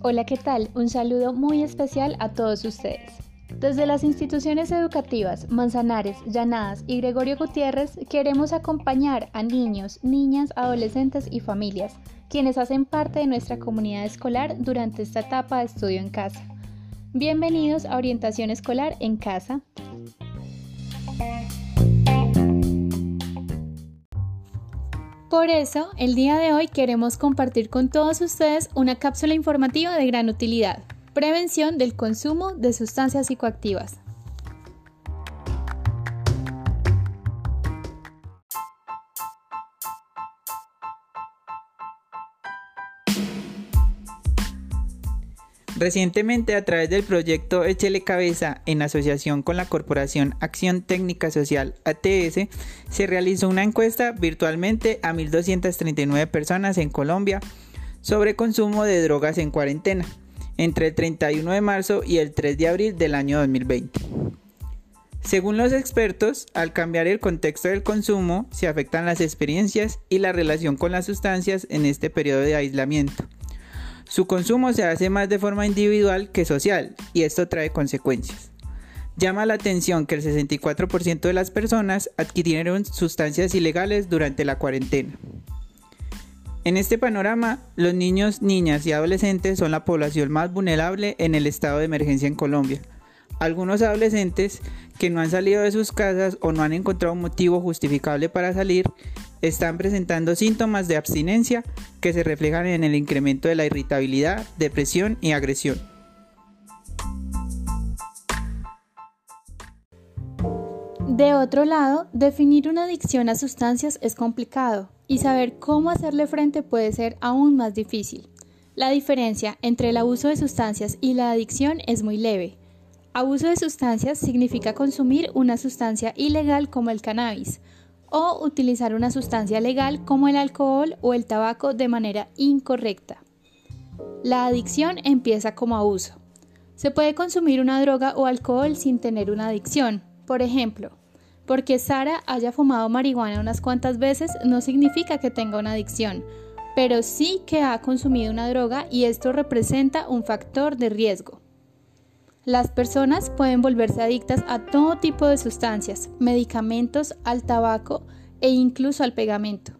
Hola, ¿qué tal? Un saludo muy especial a todos ustedes. Desde las instituciones educativas Manzanares, Llanadas y Gregorio Gutiérrez queremos acompañar a niños, niñas, adolescentes y familias, quienes hacen parte de nuestra comunidad escolar durante esta etapa de estudio en casa. Bienvenidos a Orientación Escolar en Casa. Por eso, el día de hoy queremos compartir con todos ustedes una cápsula informativa de gran utilidad, prevención del consumo de sustancias psicoactivas. Recientemente, a través del proyecto Échele Cabeza, en asociación con la Corporación Acción Técnica Social ATS, se realizó una encuesta virtualmente a 1.239 personas en Colombia sobre consumo de drogas en cuarentena, entre el 31 de marzo y el 3 de abril del año 2020. Según los expertos, al cambiar el contexto del consumo, se afectan las experiencias y la relación con las sustancias en este periodo de aislamiento su consumo se hace más de forma individual que social y esto trae consecuencias. Llama la atención que el 64% de las personas adquirieron sustancias ilegales durante la cuarentena. En este panorama, los niños, niñas y adolescentes son la población más vulnerable en el estado de emergencia en Colombia. Algunos adolescentes que no han salido de sus casas o no han encontrado un motivo justificable para salir están presentando síntomas de abstinencia que se reflejan en el incremento de la irritabilidad, depresión y agresión. De otro lado, definir una adicción a sustancias es complicado y saber cómo hacerle frente puede ser aún más difícil. La diferencia entre el abuso de sustancias y la adicción es muy leve. Abuso de sustancias significa consumir una sustancia ilegal como el cannabis, o utilizar una sustancia legal como el alcohol o el tabaco de manera incorrecta. La adicción empieza como abuso. Se puede consumir una droga o alcohol sin tener una adicción. Por ejemplo, porque Sara haya fumado marihuana unas cuantas veces no significa que tenga una adicción, pero sí que ha consumido una droga y esto representa un factor de riesgo. Las personas pueden volverse adictas a todo tipo de sustancias, medicamentos, al tabaco e incluso al pegamento.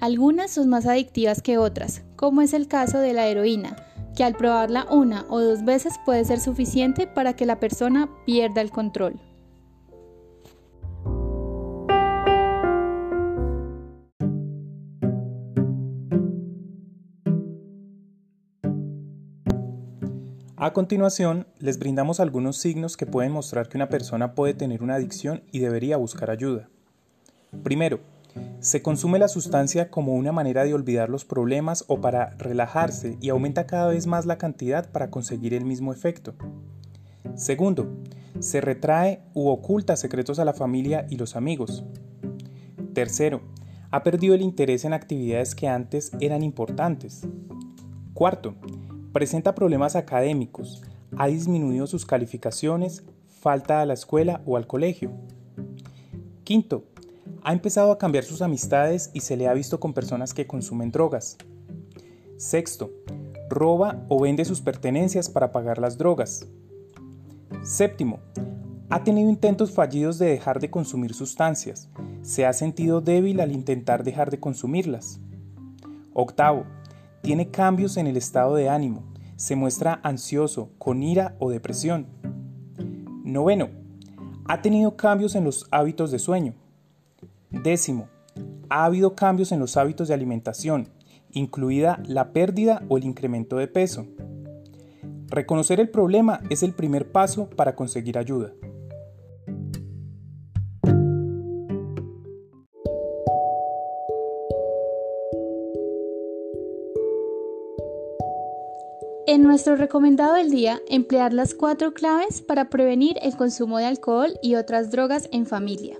Algunas son más adictivas que otras, como es el caso de la heroína, que al probarla una o dos veces puede ser suficiente para que la persona pierda el control. A continuación, les brindamos algunos signos que pueden mostrar que una persona puede tener una adicción y debería buscar ayuda. Primero, se consume la sustancia como una manera de olvidar los problemas o para relajarse y aumenta cada vez más la cantidad para conseguir el mismo efecto. Segundo, se retrae u oculta secretos a la familia y los amigos. Tercero, ha perdido el interés en actividades que antes eran importantes. Cuarto, presenta problemas académicos, ha disminuido sus calificaciones, falta a la escuela o al colegio. Quinto, ha empezado a cambiar sus amistades y se le ha visto con personas que consumen drogas. Sexto, roba o vende sus pertenencias para pagar las drogas. Séptimo, ha tenido intentos fallidos de dejar de consumir sustancias. Se ha sentido débil al intentar dejar de consumirlas. Octavo, tiene cambios en el estado de ánimo, se muestra ansioso, con ira o depresión. Noveno, ha tenido cambios en los hábitos de sueño. Décimo, ha habido cambios en los hábitos de alimentación, incluida la pérdida o el incremento de peso. Reconocer el problema es el primer paso para conseguir ayuda. En nuestro recomendado del día, emplear las cuatro claves para prevenir el consumo de alcohol y otras drogas en familia.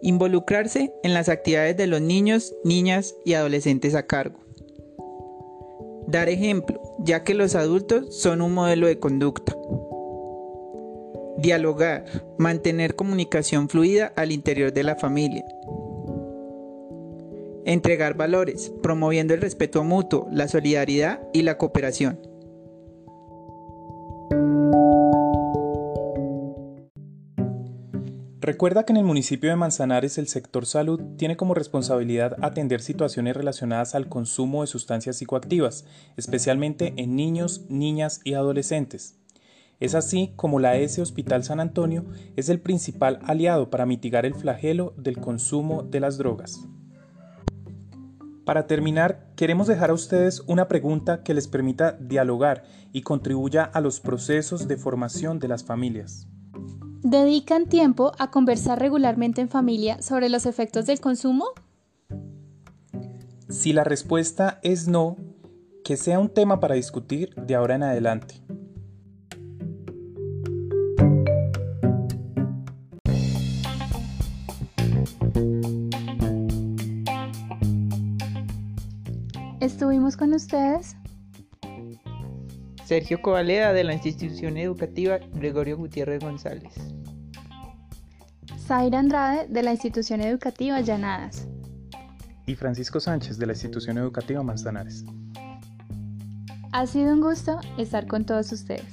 Involucrarse en las actividades de los niños, niñas y adolescentes a cargo. Dar ejemplo, ya que los adultos son un modelo de conducta. Dialogar, mantener comunicación fluida al interior de la familia. Entregar valores, promoviendo el respeto mutuo, la solidaridad y la cooperación. Recuerda que en el municipio de Manzanares el sector salud tiene como responsabilidad atender situaciones relacionadas al consumo de sustancias psicoactivas, especialmente en niños, niñas y adolescentes. Es así como la S Hospital San Antonio es el principal aliado para mitigar el flagelo del consumo de las drogas. Para terminar, queremos dejar a ustedes una pregunta que les permita dialogar y contribuya a los procesos de formación de las familias. ¿Dedican tiempo a conversar regularmente en familia sobre los efectos del consumo? Si la respuesta es no, que sea un tema para discutir de ahora en adelante. Estuvimos con ustedes Sergio Covaleda de la institución educativa Gregorio Gutiérrez González. Zaira Andrade de la institución educativa Llanadas. Y Francisco Sánchez de la institución educativa Manzanares. Ha sido un gusto estar con todos ustedes.